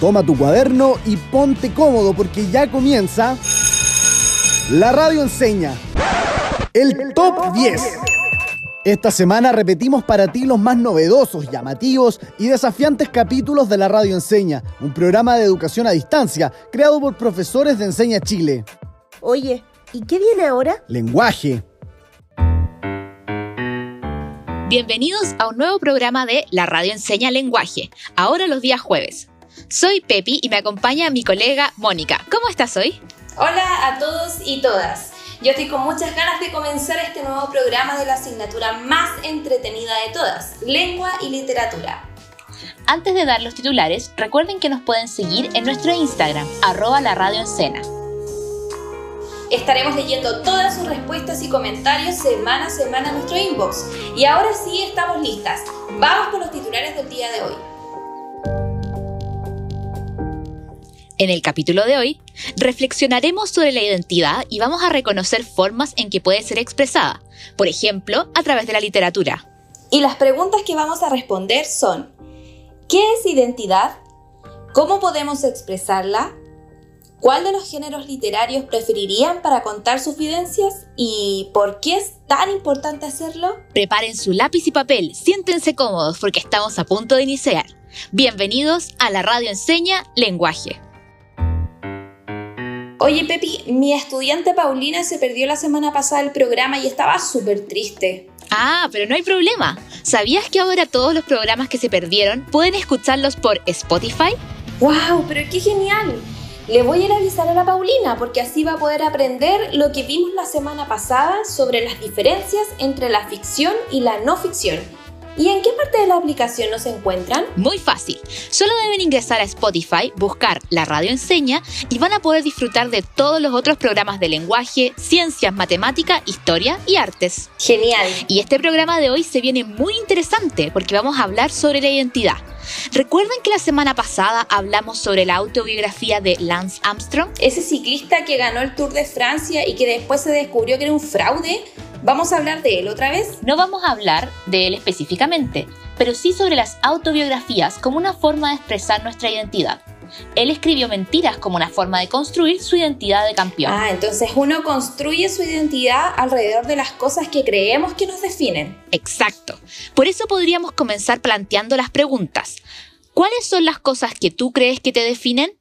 Toma tu cuaderno y ponte cómodo porque ya comienza La Radio Enseña. El Top 10. Esta semana repetimos para ti los más novedosos, llamativos y desafiantes capítulos de la Radio Enseña, un programa de educación a distancia creado por profesores de Enseña Chile. Oye, ¿y qué viene ahora? Lenguaje. Bienvenidos a un nuevo programa de La Radio Enseña Lenguaje, ahora los días jueves. Soy Pepi y me acompaña mi colega Mónica. ¿Cómo estás hoy? Hola a todos y todas. Yo estoy con muchas ganas de comenzar este nuevo programa de la asignatura más entretenida de todas, lengua y literatura. Antes de dar los titulares, recuerden que nos pueden seguir en nuestro Instagram, arroba la radio Estaremos leyendo todas sus respuestas y comentarios semana a semana en nuestro inbox. Y ahora sí estamos listas. Vamos con los titulares del día de hoy. En el capítulo de hoy, reflexionaremos sobre la identidad y vamos a reconocer formas en que puede ser expresada, por ejemplo, a través de la literatura. Y las preguntas que vamos a responder son, ¿qué es identidad? ¿Cómo podemos expresarla? ¿Cuál de los géneros literarios preferirían para contar sus vivencias? ¿Y por qué es tan importante hacerlo? Preparen su lápiz y papel, siéntense cómodos porque estamos a punto de iniciar. Bienvenidos a la radio enseña Lenguaje. Oye, Pepi, mi estudiante Paulina se perdió la semana pasada el programa y estaba súper triste. Ah, pero no hay problema. ¿Sabías que ahora todos los programas que se perdieron pueden escucharlos por Spotify? ¡Wow! ¡Pero qué genial! Le voy a ir a avisar a la Paulina porque así va a poder aprender lo que vimos la semana pasada sobre las diferencias entre la ficción y la no ficción ¿Y en qué parte de la aplicación nos encuentran? Muy fácil. Solo deben ingresar a Spotify, buscar la radio enseña y van a poder disfrutar de todos los otros programas de lenguaje, ciencias, matemática, historia y artes. Genial. Y este programa de hoy se viene muy interesante porque vamos a hablar sobre la identidad. ¿Recuerdan que la semana pasada hablamos sobre la autobiografía de Lance Armstrong? Ese ciclista que ganó el Tour de Francia y que después se descubrió que era un fraude. ¿Vamos a hablar de él otra vez? No vamos a hablar de él específicamente, pero sí sobre las autobiografías como una forma de expresar nuestra identidad. Él escribió mentiras como una forma de construir su identidad de campeón. Ah, entonces uno construye su identidad alrededor de las cosas que creemos que nos definen. Exacto. Por eso podríamos comenzar planteando las preguntas. ¿Cuáles son las cosas que tú crees que te definen?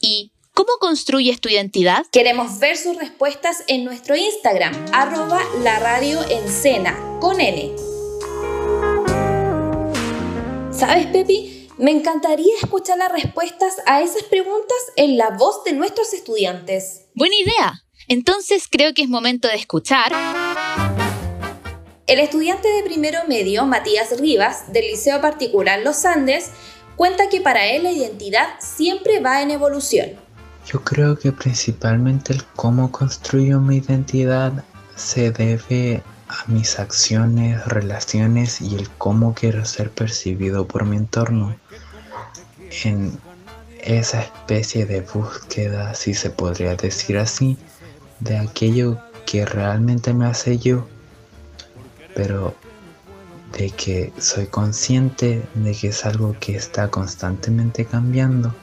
¿Y ¿Cómo construyes tu identidad? Queremos ver sus respuestas en nuestro Instagram, arroba la radio con N. ¿Sabes, Pepi? Me encantaría escuchar las respuestas a esas preguntas en la voz de nuestros estudiantes. Buena idea. Entonces creo que es momento de escuchar. El estudiante de primero medio, Matías Rivas, del Liceo Particular Los Andes, cuenta que para él la identidad siempre va en evolución yo creo que principalmente el cómo construyo mi identidad se debe a mis acciones, relaciones y el cómo quiero ser percibido por mi entorno. En esa especie de búsqueda, si se podría decir así, de aquello que realmente me hace yo, pero de que soy consciente de que es algo que está constantemente cambiando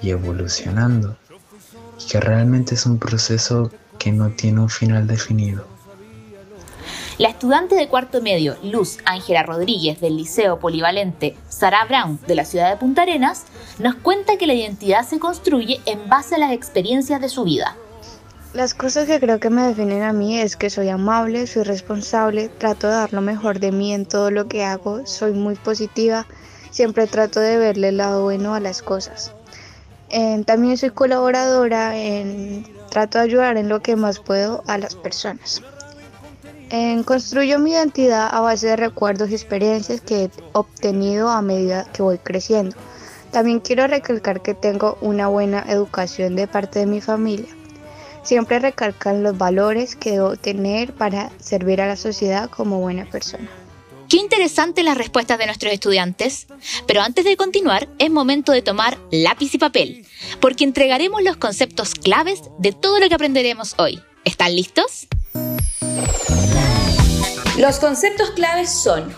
y evolucionando que realmente es un proceso que no tiene un final definido. La estudiante de cuarto medio Luz Ángela Rodríguez del Liceo Polivalente Sara Brown de la ciudad de Punta Arenas nos cuenta que la identidad se construye en base a las experiencias de su vida. Las cosas que creo que me definen a mí es que soy amable, soy responsable, trato de dar lo mejor de mí en todo lo que hago, soy muy positiva, siempre trato de verle el lado bueno a las cosas también soy colaboradora, en, trato de ayudar en lo que más puedo a las personas. construyo mi identidad a base de recuerdos y experiencias que he obtenido a medida que voy creciendo. También quiero recalcar que tengo una buena educación de parte de mi familia. Siempre recalcan los valores que debo tener para servir a la sociedad como buena persona. Qué interesantes las respuestas de nuestros estudiantes. Pero antes de continuar, es momento de tomar lápiz y papel, porque entregaremos los conceptos claves de todo lo que aprenderemos hoy. ¿Están listos? Los conceptos claves son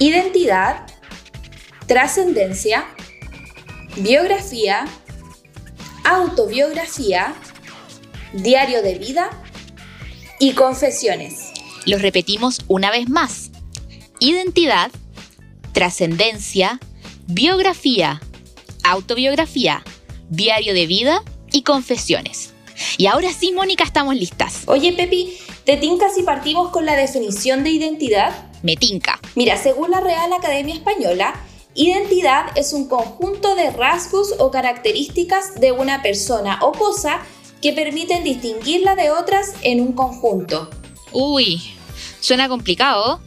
identidad, trascendencia, biografía, autobiografía, diario de vida y confesiones. Los repetimos una vez más. Identidad, trascendencia, biografía, autobiografía, diario de vida y confesiones. Y ahora sí, Mónica, estamos listas. Oye, Pepi, ¿te tinca si partimos con la definición de identidad? Me tinca. Mira, según la Real Academia Española, identidad es un conjunto de rasgos o características de una persona o cosa que permiten distinguirla de otras en un conjunto. Uy, suena complicado,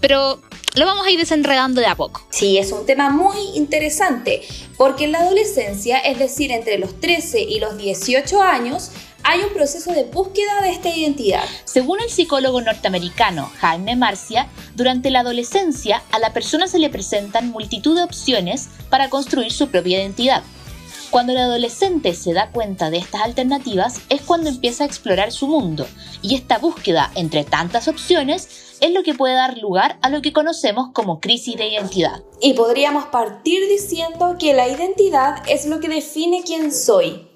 pero lo vamos a ir desenredando de a poco. Sí, es un tema muy interesante, porque en la adolescencia, es decir, entre los 13 y los 18 años, hay un proceso de búsqueda de esta identidad. Según el psicólogo norteamericano Jaime Marcia, durante la adolescencia a la persona se le presentan multitud de opciones para construir su propia identidad. Cuando el adolescente se da cuenta de estas alternativas es cuando empieza a explorar su mundo, y esta búsqueda entre tantas opciones es lo que puede dar lugar a lo que conocemos como crisis de identidad. Y podríamos partir diciendo que la identidad es lo que define quién soy.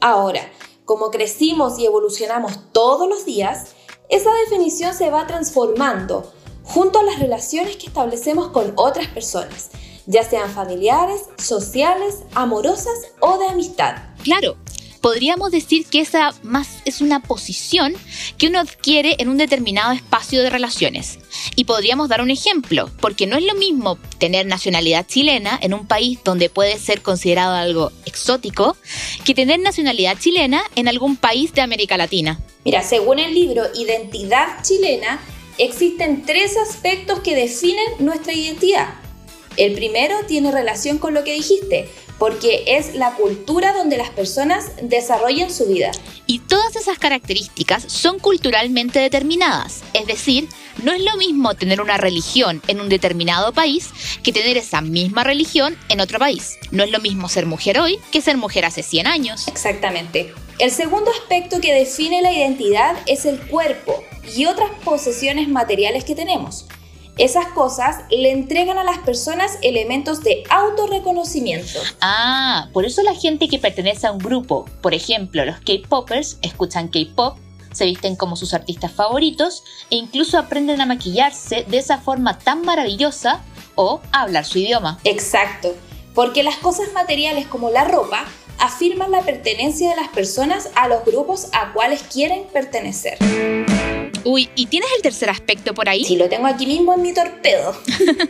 Ahora, como crecimos y evolucionamos todos los días, esa definición se va transformando junto a las relaciones que establecemos con otras personas ya sean familiares, sociales, amorosas o de amistad. Claro, podríamos decir que esa más es una posición que uno adquiere en un determinado espacio de relaciones. Y podríamos dar un ejemplo, porque no es lo mismo tener nacionalidad chilena en un país donde puede ser considerado algo exótico, que tener nacionalidad chilena en algún país de América Latina. Mira, según el libro Identidad chilena, existen tres aspectos que definen nuestra identidad. El primero tiene relación con lo que dijiste, porque es la cultura donde las personas desarrollan su vida. Y todas esas características son culturalmente determinadas, es decir, no es lo mismo tener una religión en un determinado país que tener esa misma religión en otro país. No es lo mismo ser mujer hoy que ser mujer hace 100 años. Exactamente. El segundo aspecto que define la identidad es el cuerpo y otras posesiones materiales que tenemos. Esas cosas le entregan a las personas elementos de autorreconocimiento. Ah, por eso la gente que pertenece a un grupo, por ejemplo los K-Poppers, escuchan K-Pop, se visten como sus artistas favoritos e incluso aprenden a maquillarse de esa forma tan maravillosa o a hablar su idioma. Exacto, porque las cosas materiales como la ropa afirman la pertenencia de las personas a los grupos a cuales quieren pertenecer. Uy, ¿y tienes el tercer aspecto por ahí? Sí, lo tengo aquí mismo en mi torpedo.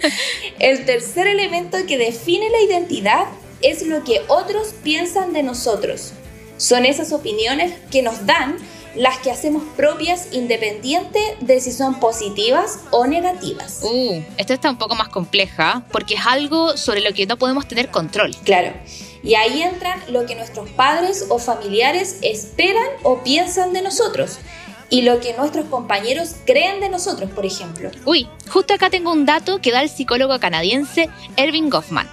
el tercer elemento que define la identidad es lo que otros piensan de nosotros. Son esas opiniones que nos dan las que hacemos propias independiente de si son positivas o negativas. Uh, esta está un poco más compleja porque es algo sobre lo que no podemos tener control. Claro. Y ahí entran lo que nuestros padres o familiares esperan o piensan de nosotros y lo que nuestros compañeros creen de nosotros, por ejemplo. Uy, justo acá tengo un dato que da el psicólogo canadiense Erving Goffman.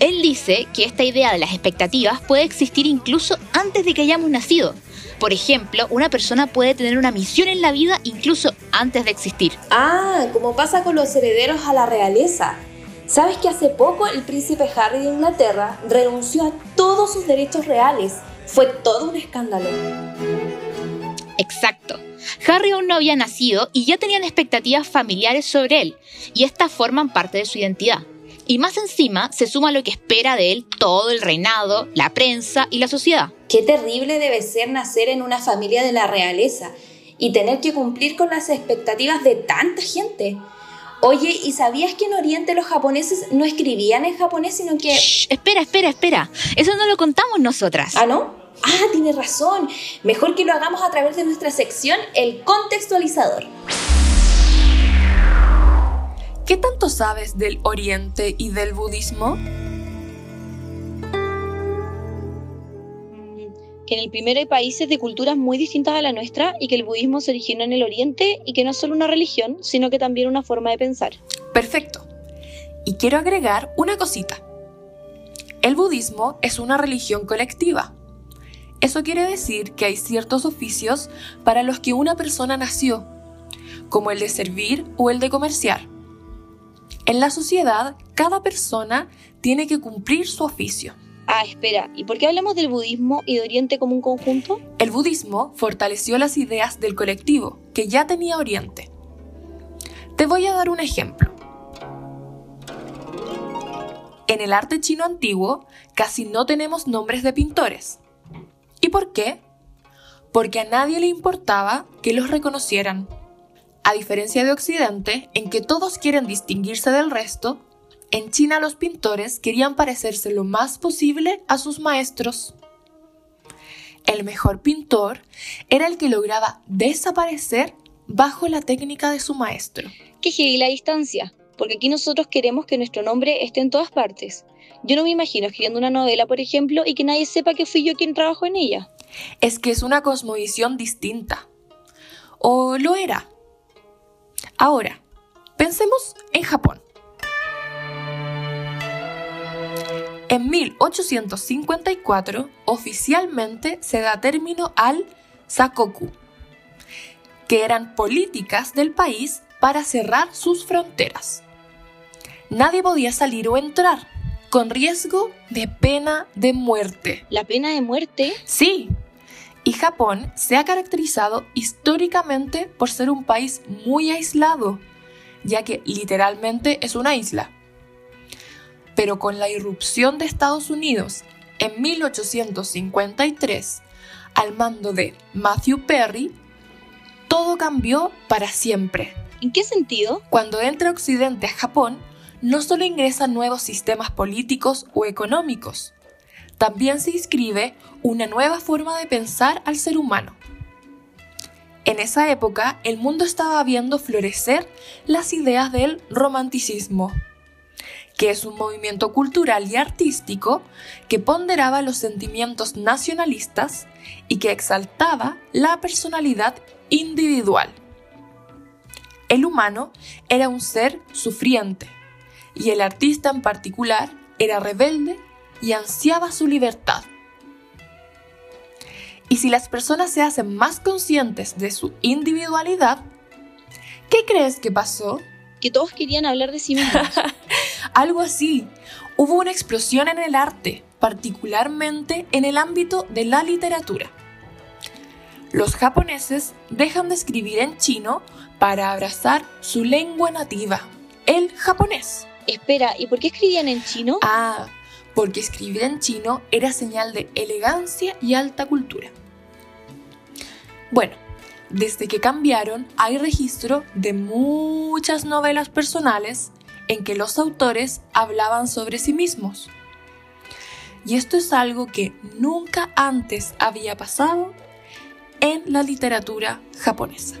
Él dice que esta idea de las expectativas puede existir incluso antes de que hayamos nacido. Por ejemplo, una persona puede tener una misión en la vida incluso antes de existir. Ah, como pasa con los herederos a la realeza. ¿Sabes que hace poco el príncipe Harry de Inglaterra renunció a todos sus derechos reales? Fue todo un escándalo. Exacto. Harry aún no había nacido y ya tenían expectativas familiares sobre él, y estas forman parte de su identidad. Y más encima se suma lo que espera de él todo el reinado, la prensa y la sociedad. Qué terrible debe ser nacer en una familia de la realeza y tener que cumplir con las expectativas de tanta gente. Oye, ¿y sabías que en Oriente los japoneses no escribían en japonés, sino que... espera, espera, espera. Eso no lo contamos nosotras. ¿Ah, no? Ah, tiene razón. Mejor que lo hagamos a través de nuestra sección El contextualizador. ¿Qué tanto sabes del Oriente y del budismo? Que en el primero hay países de culturas muy distintas a la nuestra y que el budismo se originó en el Oriente y que no es solo una religión, sino que también una forma de pensar. Perfecto. Y quiero agregar una cosita. El budismo es una religión colectiva eso quiere decir que hay ciertos oficios para los que una persona nació, como el de servir o el de comerciar. En la sociedad, cada persona tiene que cumplir su oficio. Ah, espera, ¿y por qué hablamos del budismo y de Oriente como un conjunto? El budismo fortaleció las ideas del colectivo que ya tenía Oriente. Te voy a dar un ejemplo. En el arte chino antiguo casi no tenemos nombres de pintores. ¿Y por qué? Porque a nadie le importaba que los reconocieran. A diferencia de Occidente, en que todos quieren distinguirse del resto, en China los pintores querían parecerse lo más posible a sus maestros. El mejor pintor era el que lograba desaparecer bajo la técnica de su maestro. Heavy la distancia, porque aquí nosotros queremos que nuestro nombre esté en todas partes. Yo no me imagino escribiendo una novela, por ejemplo, y que nadie sepa que fui yo quien trabajó en ella. Es que es una cosmovisión distinta. O lo era. Ahora, pensemos en Japón. En 1854 oficialmente se da término al Sakoku, que eran políticas del país para cerrar sus fronteras. Nadie podía salir o entrar, con riesgo de pena de muerte. ¿La pena de muerte? Sí. Y Japón se ha caracterizado históricamente por ser un país muy aislado, ya que literalmente es una isla pero con la irrupción de Estados Unidos en 1853 al mando de Matthew Perry, todo cambió para siempre. ¿En qué sentido? Cuando entra Occidente a Japón, no solo ingresan nuevos sistemas políticos o económicos, también se inscribe una nueva forma de pensar al ser humano. En esa época, el mundo estaba viendo florecer las ideas del romanticismo que es un movimiento cultural y artístico que ponderaba los sentimientos nacionalistas y que exaltaba la personalidad individual. El humano era un ser sufriente y el artista en particular era rebelde y ansiaba su libertad. Y si las personas se hacen más conscientes de su individualidad, ¿qué crees que pasó? Que todos querían hablar de sí mismos. Algo así. Hubo una explosión en el arte, particularmente en el ámbito de la literatura. Los japoneses dejan de escribir en chino para abrazar su lengua nativa, el japonés. Espera, ¿y por qué escribían en chino? Ah, porque escribir en chino era señal de elegancia y alta cultura. Bueno, desde que cambiaron hay registro de muchas novelas personales en que los autores hablaban sobre sí mismos. Y esto es algo que nunca antes había pasado en la literatura japonesa.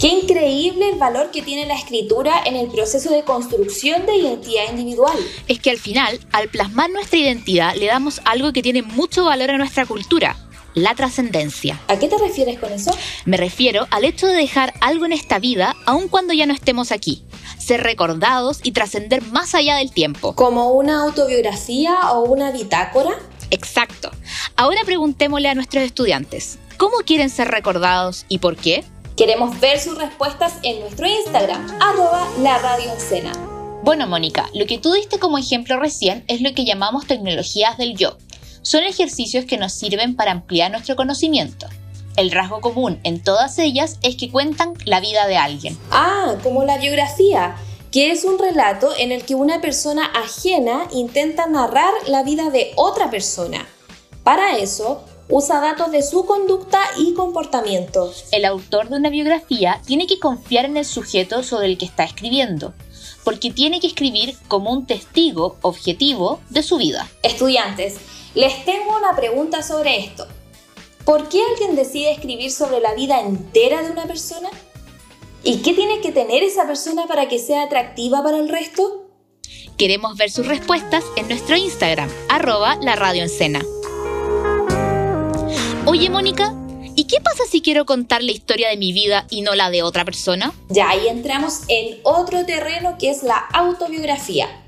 Qué increíble el valor que tiene la escritura en el proceso de construcción de identidad individual. Es que al final, al plasmar nuestra identidad, le damos algo que tiene mucho valor a nuestra cultura, la trascendencia. ¿A qué te refieres con eso? Me refiero al hecho de dejar algo en esta vida aun cuando ya no estemos aquí. Ser recordados y trascender más allá del tiempo. ¿Como una autobiografía o una bitácora? Exacto. Ahora preguntémosle a nuestros estudiantes, ¿cómo quieren ser recordados y por qué? Queremos ver sus respuestas en nuestro Instagram, arroba la radio Bueno, Mónica, lo que tú diste como ejemplo recién es lo que llamamos tecnologías del yo son ejercicios que nos sirven para ampliar nuestro conocimiento. El rasgo común en todas ellas es que cuentan la vida de alguien. Ah, como la biografía, que es un relato en el que una persona ajena intenta narrar la vida de otra persona. Para eso, usa datos de su conducta y comportamiento. El autor de una biografía tiene que confiar en el sujeto sobre el que está escribiendo, porque tiene que escribir como un testigo objetivo de su vida. Estudiantes, les tengo una pregunta sobre esto. ¿Por qué alguien decide escribir sobre la vida entera de una persona? ¿Y qué tiene que tener esa persona para que sea atractiva para el resto? Queremos ver sus respuestas en nuestro Instagram, arroba la radio Oye, Mónica, ¿y qué pasa si quiero contar la historia de mi vida y no la de otra persona? Ya ahí entramos en otro terreno que es la autobiografía.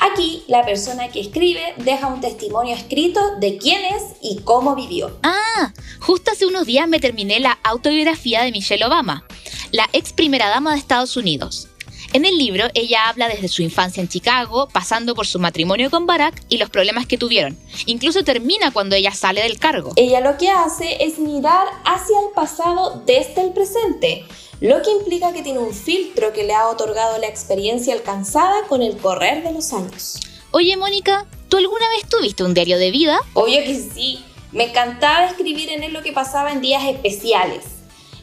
Aquí, la persona que escribe deja un testimonio escrito de quién es y cómo vivió. Ah, justo hace unos días me terminé la autobiografía de Michelle Obama, la ex primera dama de Estados Unidos. En el libro, ella habla desde su infancia en Chicago, pasando por su matrimonio con Barack y los problemas que tuvieron. Incluso termina cuando ella sale del cargo. Ella lo que hace es mirar hacia el pasado desde el presente, lo que implica que tiene un filtro que le ha otorgado la experiencia alcanzada con el correr de los años. Oye, Mónica, ¿tú alguna vez tuviste un diario de vida? Obvio que sí. Me encantaba escribir en él lo que pasaba en días especiales.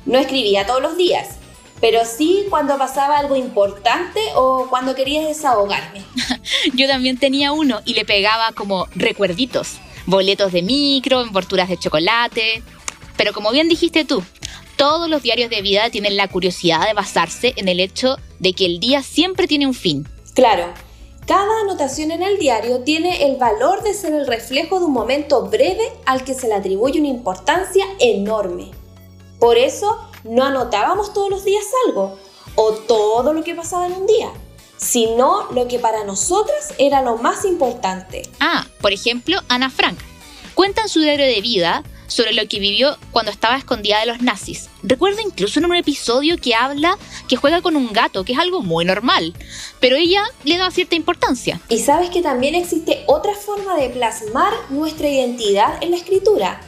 No escribía todos los días, pero sí cuando pasaba algo importante o cuando quería desahogarme. Yo también tenía uno y le pegaba como recuerditos, boletos de micro, envolturas de chocolate. Pero como bien dijiste tú, todos los diarios de vida tienen la curiosidad de basarse en el hecho de que el día siempre tiene un fin. Claro, cada anotación en el diario tiene el valor de ser el reflejo de un momento breve al que se le atribuye una importancia enorme. Por eso no anotábamos todos los días algo o todo lo que pasaba en un día, sino lo que para nosotras era lo más importante. Ah, por ejemplo, Ana Frank. Cuenta en su diario de vida sobre lo que vivió cuando estaba escondida de los nazis. Recuerda incluso en un episodio que habla que juega con un gato, que es algo muy normal, pero ella le da cierta importancia. Y sabes que también existe otra forma de plasmar nuestra identidad en la escritura,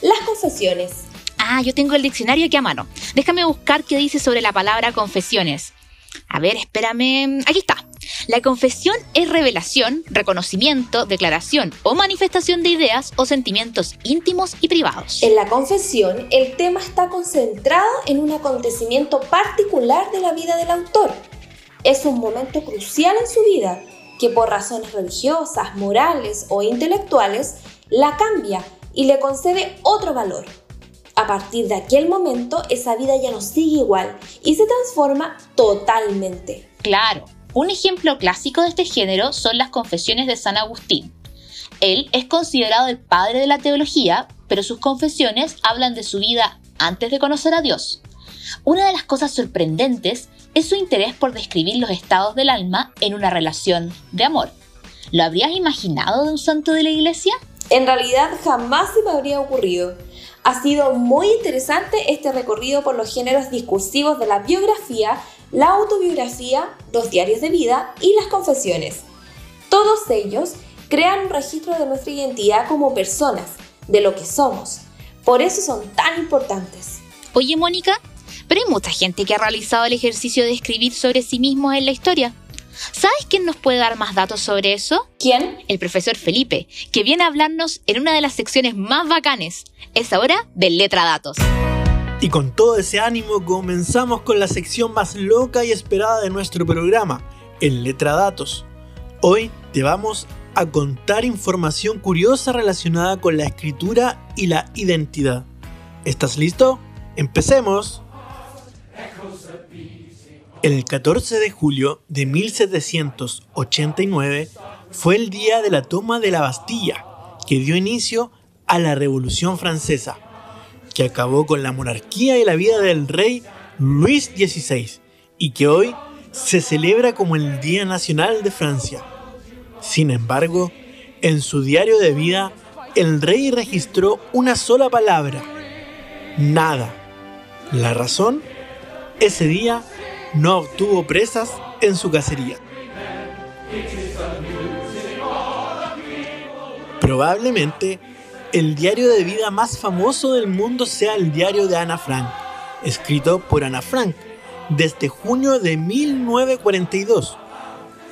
las confesiones. Ah, yo tengo el diccionario aquí a mano. Déjame buscar qué dice sobre la palabra confesiones. A ver, espérame. Aquí está. La confesión es revelación, reconocimiento, declaración o manifestación de ideas o sentimientos íntimos y privados. En la confesión, el tema está concentrado en un acontecimiento particular de la vida del autor. Es un momento crucial en su vida que por razones religiosas, morales o intelectuales la cambia y le concede otro valor. A partir de aquel momento, esa vida ya no sigue igual y se transforma totalmente. Claro, un ejemplo clásico de este género son las confesiones de San Agustín. Él es considerado el padre de la teología, pero sus confesiones hablan de su vida antes de conocer a Dios. Una de las cosas sorprendentes es su interés por describir los estados del alma en una relación de amor. ¿Lo habrías imaginado de un santo de la iglesia? En realidad jamás se me habría ocurrido. Ha sido muy interesante este recorrido por los géneros discursivos de la biografía, la autobiografía, los diarios de vida y las confesiones. Todos ellos crean un registro de nuestra identidad como personas, de lo que somos. Por eso son tan importantes. Oye, Mónica, pero hay mucha gente que ha realizado el ejercicio de escribir sobre sí mismos en la historia. ¿Sabes quién nos puede dar más datos sobre eso? ¿Quién? El profesor Felipe, que viene a hablarnos en una de las secciones más bacanes. Es ahora de Letra Datos. Y con todo ese ánimo comenzamos con la sección más loca y esperada de nuestro programa, el Letra Datos. Hoy te vamos a contar información curiosa relacionada con la escritura y la identidad. ¿Estás listo? ¡Empecemos! El 14 de julio de 1789 fue el día de la toma de la Bastilla, que dio inicio a la Revolución Francesa, que acabó con la monarquía y la vida del rey Luis XVI, y que hoy se celebra como el Día Nacional de Francia. Sin embargo, en su diario de vida, el rey registró una sola palabra, nada. La razón, ese día no obtuvo presas en su cacería. Probablemente el diario de vida más famoso del mundo sea el diario de Ana Frank, escrito por Ana Frank desde junio de 1942,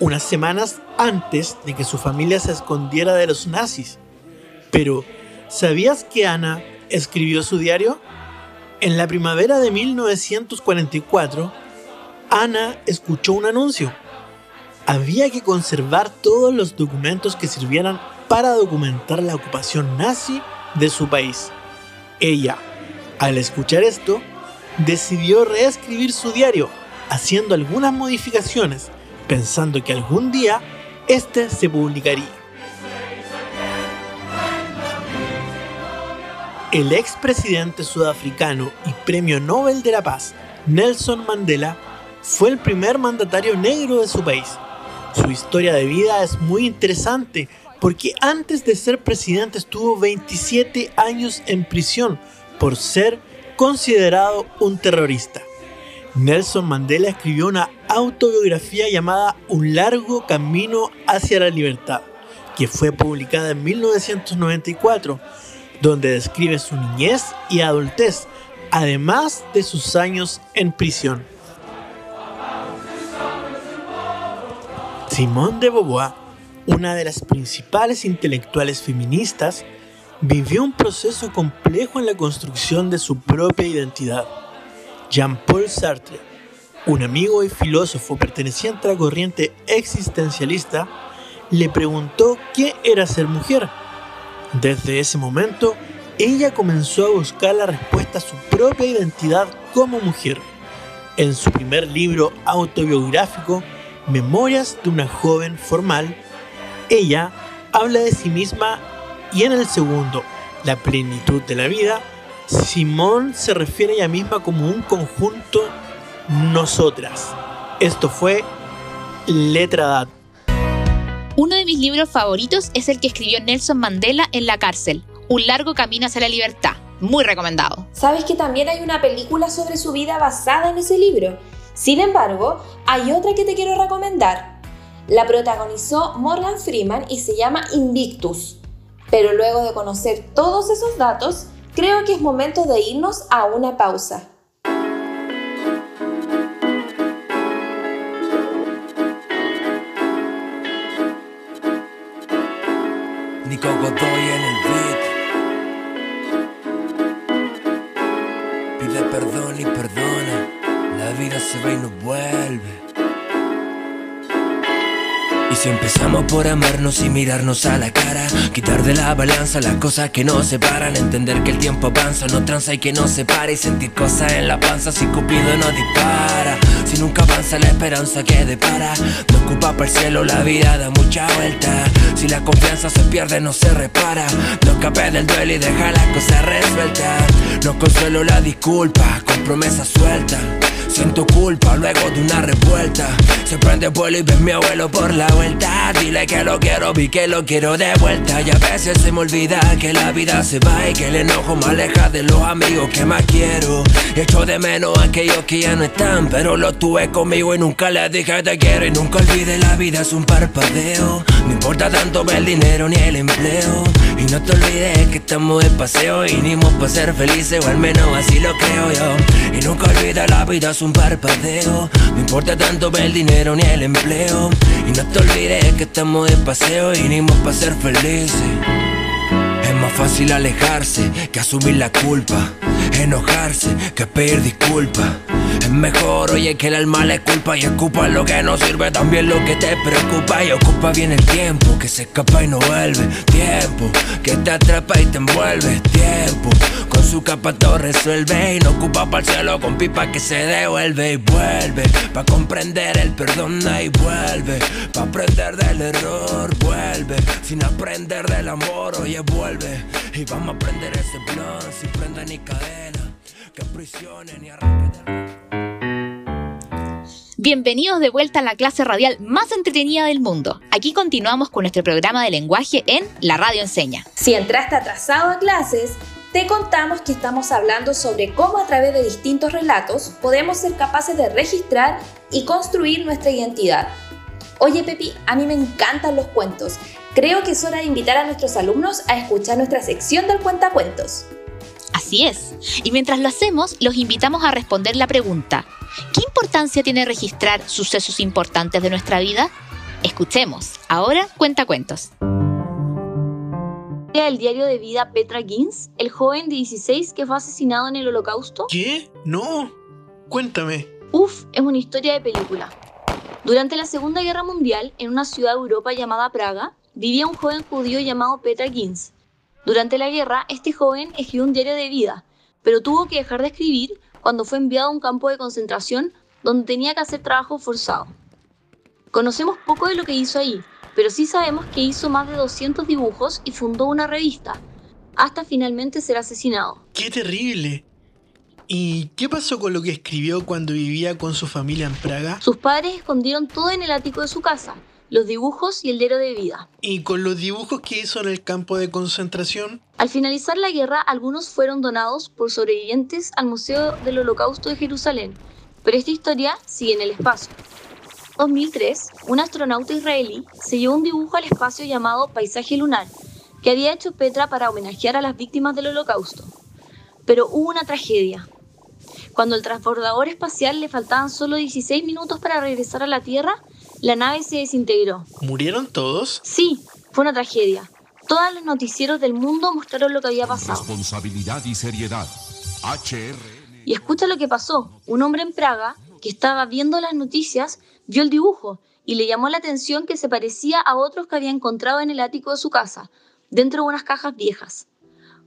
unas semanas antes de que su familia se escondiera de los nazis. Pero, ¿sabías que Ana escribió su diario? En la primavera de 1944, Ana escuchó un anuncio. Había que conservar todos los documentos que sirvieran para documentar la ocupación nazi de su país. Ella, al escuchar esto, decidió reescribir su diario, haciendo algunas modificaciones, pensando que algún día este se publicaría. El expresidente sudafricano y premio Nobel de la Paz, Nelson Mandela, fue el primer mandatario negro de su país. Su historia de vida es muy interesante porque antes de ser presidente estuvo 27 años en prisión por ser considerado un terrorista. Nelson Mandela escribió una autobiografía llamada Un largo camino hacia la libertad, que fue publicada en 1994, donde describe su niñez y adultez, además de sus años en prisión. Simone de Beauvoir, una de las principales intelectuales feministas, vivió un proceso complejo en la construcción de su propia identidad. Jean-Paul Sartre, un amigo y filósofo perteneciente a la corriente existencialista, le preguntó qué era ser mujer. Desde ese momento, ella comenzó a buscar la respuesta a su propia identidad como mujer. En su primer libro autobiográfico, Memorias de una joven formal, ella habla de sí misma y en el segundo, La plenitud de la vida, Simón se refiere a ella misma como un conjunto nosotras. Esto fue Letra Dad. Uno de mis libros favoritos es el que escribió Nelson Mandela en la cárcel, Un largo camino hacia la libertad. Muy recomendado. ¿Sabes que también hay una película sobre su vida basada en ese libro? Sin embargo, hay otra que te quiero recomendar. La protagonizó Morgan Freeman y se llama Invictus. Pero luego de conocer todos esos datos, creo que es momento de irnos a una pausa. Y no vuelve. Y si empezamos por amarnos y mirarnos a la cara, quitar de la balanza las cosas que nos separan, entender que el tiempo avanza, no tranza y que no se para y sentir cosas en la panza si Cupido no dispara. Si nunca avanza la esperanza que depara, no ocupa para el cielo, la vida da mucha vuelta. Si la confianza se pierde, no se repara. No escape del duelo y deja las cosas resueltas. No consuelo la disculpa con promesas sueltas. Siento culpa luego de una revuelta. Se prende vuelo y ves mi abuelo por la vuelta. Dile que lo quiero, vi que lo quiero de vuelta. Y a veces se me olvida que la vida se va y que el enojo me aleja de los amigos que más quiero. Echo de menos a aquellos que ya no están, pero lo tuve conmigo y nunca les dije te quiero. Y nunca olvide la vida es un parpadeo. No importa tanto el dinero ni el empleo. Y no te olvides que estamos de paseo y vinimos para ser felices, o al menos así lo creo yo. Y nunca olvides la vida es un parpadeo. No importa tanto el dinero ni el empleo. Y no te olvides que estamos de paseo y vinimos para ser felices. Es más fácil alejarse que asumir la culpa. Enojarse que pedir disculpas. Es mejor, oye, que el alma le culpa y ocupa lo que no sirve, también lo que te preocupa. Y ocupa bien el tiempo que se escapa y no vuelve. Tiempo que te atrapa y te envuelve. Tiempo con su capa todo resuelve. Y no ocupa para el cielo con pipa que se devuelve y vuelve. Pa' comprender el perdón y vuelve. Pa' aprender del error, vuelve. Sin aprender del amor, oye, vuelve. Y vamos a aprender ese plan sin prenda ni cadena. Bienvenidos de vuelta a la clase radial más entretenida del mundo. Aquí continuamos con nuestro programa de lenguaje en La Radio Enseña. Si entraste atrasado a clases, te contamos que estamos hablando sobre cómo a través de distintos relatos podemos ser capaces de registrar y construir nuestra identidad. Oye Pepi, a mí me encantan los cuentos. Creo que es hora de invitar a nuestros alumnos a escuchar nuestra sección del cuentacuentos. Así es. Y mientras lo hacemos, los invitamos a responder la pregunta, ¿qué importancia tiene registrar sucesos importantes de nuestra vida? Escuchemos. Ahora cuenta cuentos. El diario de vida Petra Gins, el joven de 16 que fue asesinado en el holocausto. ¿Qué? No. Cuéntame. Uf, es una historia de película. Durante la Segunda Guerra Mundial, en una ciudad de Europa llamada Praga, vivía un joven judío llamado Petra Gins. Durante la guerra, este joven escribió un diario de vida, pero tuvo que dejar de escribir cuando fue enviado a un campo de concentración donde tenía que hacer trabajo forzado. Conocemos poco de lo que hizo ahí, pero sí sabemos que hizo más de 200 dibujos y fundó una revista, hasta finalmente ser asesinado. ¡Qué terrible! ¿Y qué pasó con lo que escribió cuando vivía con su familia en Praga? Sus padres escondieron todo en el ático de su casa, los dibujos y el diario de vida. ¿Y con los dibujos que hizo en el campo de concentración? Al finalizar la guerra, algunos fueron donados por sobrevivientes al Museo del Holocausto de Jerusalén pero esta historia sigue en el espacio. 2003, un astronauta israelí se llevó un dibujo al espacio llamado Paisaje Lunar, que había hecho Petra para homenajear a las víctimas del holocausto. Pero hubo una tragedia. Cuando al transbordador espacial le faltaban solo 16 minutos para regresar a la Tierra, la nave se desintegró. ¿Murieron todos? Sí, fue una tragedia. Todos los noticieros del mundo mostraron lo que había pasado. Responsabilidad y seriedad. HR. Y escucha lo que pasó. Un hombre en Praga, que estaba viendo las noticias, vio el dibujo y le llamó la atención que se parecía a otros que había encontrado en el ático de su casa, dentro de unas cajas viejas.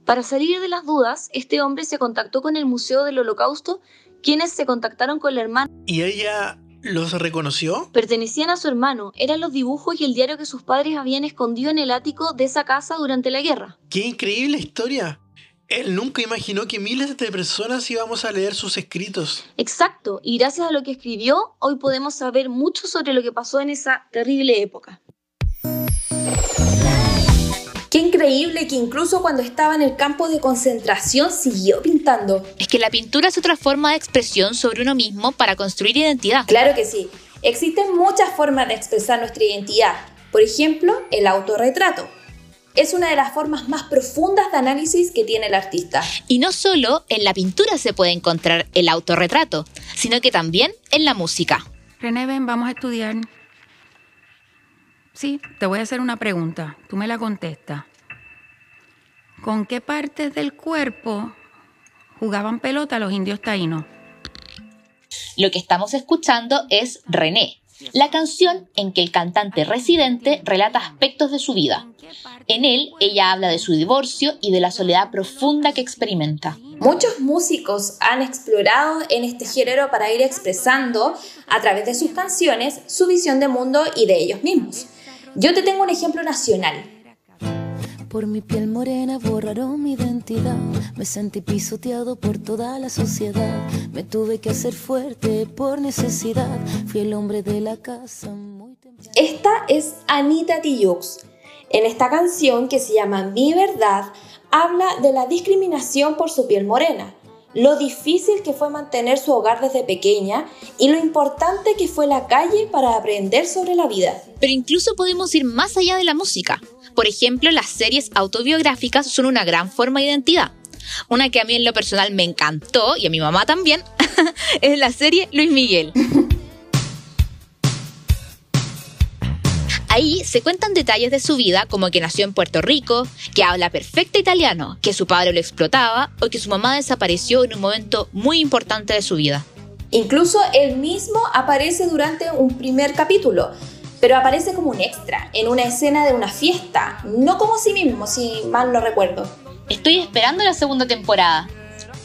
Para salir de las dudas, este hombre se contactó con el Museo del Holocausto, quienes se contactaron con la hermana. ¿Y ella los reconoció? Pertenecían a su hermano, eran los dibujos y el diario que sus padres habían escondido en el ático de esa casa durante la guerra. ¡Qué increíble historia! Él nunca imaginó que miles de personas íbamos a leer sus escritos. Exacto, y gracias a lo que escribió, hoy podemos saber mucho sobre lo que pasó en esa terrible época. Qué increíble que incluso cuando estaba en el campo de concentración siguió pintando. Es que la pintura es otra forma de expresión sobre uno mismo para construir identidad. Claro que sí. Existen muchas formas de expresar nuestra identidad. Por ejemplo, el autorretrato es una de las formas más profundas de análisis que tiene el artista. Y no solo en la pintura se puede encontrar el autorretrato, sino que también en la música. René, ven, vamos a estudiar. Sí, te voy a hacer una pregunta. Tú me la contestas. ¿Con qué partes del cuerpo jugaban pelota los indios taínos? Lo que estamos escuchando es René, la canción en que el cantante residente relata aspectos de su vida. En él, ella habla de su divorcio y de la soledad profunda que experimenta. Muchos músicos han explorado en este género para ir expresando a través de sus canciones su visión de mundo y de ellos mismos. Yo te tengo un ejemplo nacional. Por mi piel morena borraron mi identidad. Me sentí pisoteado por toda la sociedad. Me tuve que hacer fuerte por necesidad. Fui el hombre de la casa. Esta es Anita Tijoux. En esta canción que se llama Mi Verdad, habla de la discriminación por su piel morena, lo difícil que fue mantener su hogar desde pequeña y lo importante que fue la calle para aprender sobre la vida. Pero incluso podemos ir más allá de la música. Por ejemplo, las series autobiográficas son una gran forma de identidad. Una que a mí en lo personal me encantó y a mi mamá también es la serie Luis Miguel. Ahí se cuentan detalles de su vida como que nació en Puerto Rico, que habla perfecto italiano, que su padre lo explotaba o que su mamá desapareció en un momento muy importante de su vida. Incluso él mismo aparece durante un primer capítulo, pero aparece como un extra, en una escena de una fiesta, no como sí mismo, si mal no recuerdo. Estoy esperando la segunda temporada.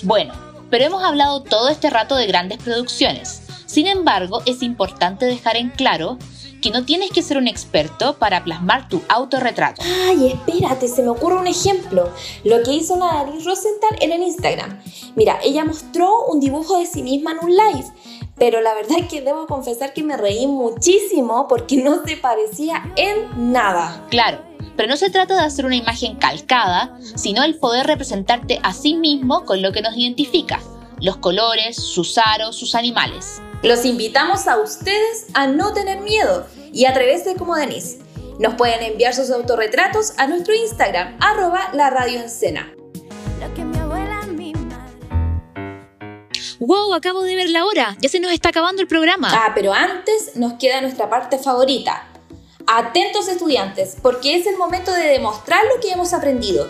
Bueno, pero hemos hablado todo este rato de grandes producciones. Sin embargo, es importante dejar en claro que no tienes que ser un experto para plasmar tu autorretrato. Ay, espérate, se me ocurre un ejemplo. Lo que hizo Natalie Rosenthal en el Instagram. Mira, ella mostró un dibujo de sí misma en un live, pero la verdad es que debo confesar que me reí muchísimo porque no se parecía en nada. Claro, pero no se trata de hacer una imagen calcada, sino el poder representarte a sí mismo con lo que nos identifica, los colores, sus aros, sus animales. Los invitamos a ustedes a no tener miedo y atreverse como Denise. Nos pueden enviar sus autorretratos a nuestro Instagram, arroba la radio ¡Wow! Acabo de ver la hora. Ya se nos está acabando el programa. Ah, pero antes nos queda nuestra parte favorita. Atentos estudiantes, porque es el momento de demostrar lo que hemos aprendido.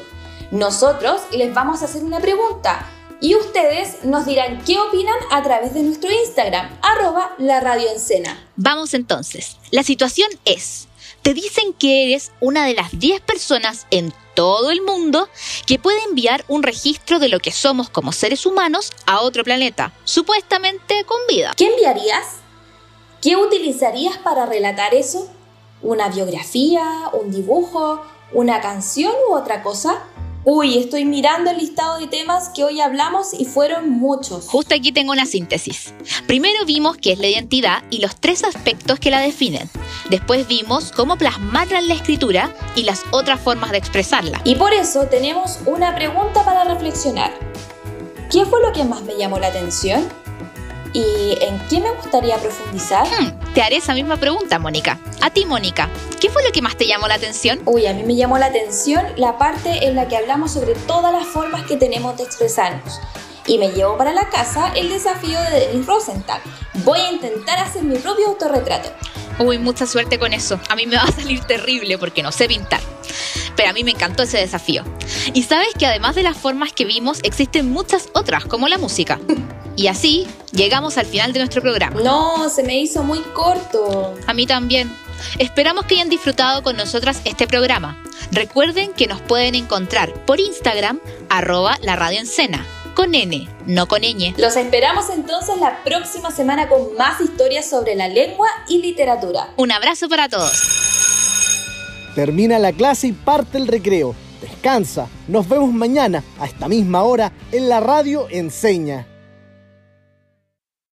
Nosotros les vamos a hacer una pregunta y ustedes nos dirán qué opinan a través de nuestro Instagram, arroba la radio Vamos entonces. La situación es, te dicen que eres una de las 10 personas en todo el mundo que puede enviar un registro de lo que somos como seres humanos a otro planeta, supuestamente con vida. ¿Qué enviarías? ¿Qué utilizarías para relatar eso? ¿Una biografía? ¿Un dibujo? ¿Una canción u otra cosa? Uy, estoy mirando el listado de temas que hoy hablamos y fueron muchos. Justo aquí tengo una síntesis. Primero vimos qué es la identidad y los tres aspectos que la definen. Después vimos cómo plasmarla en la escritura y las otras formas de expresarla. Y por eso tenemos una pregunta para reflexionar. ¿Qué fue lo que más me llamó la atención? ¿Y en qué me gustaría profundizar? Hmm, te haré esa misma pregunta, Mónica. A ti, Mónica, ¿qué fue lo que más te llamó la atención? Uy, a mí me llamó la atención la parte en la que hablamos sobre todas las formas que tenemos de expresarnos. Y me llevó para la casa el desafío de Denis Rosenthal. Voy a intentar hacer mi propio autorretrato. Uy, mucha suerte con eso. A mí me va a salir terrible porque no sé pintar. Pero a mí me encantó ese desafío. Y sabes que además de las formas que vimos, existen muchas otras, como la música. Y así llegamos al final de nuestro programa. No, se me hizo muy corto. A mí también. Esperamos que hayan disfrutado con nosotras este programa. Recuerden que nos pueden encontrar por Instagram, arroba la radio con N, no con ñ. Los esperamos entonces la próxima semana con más historias sobre la lengua y literatura. Un abrazo para todos. Termina la clase y parte el recreo. Descansa. Nos vemos mañana a esta misma hora en la radio Enseña.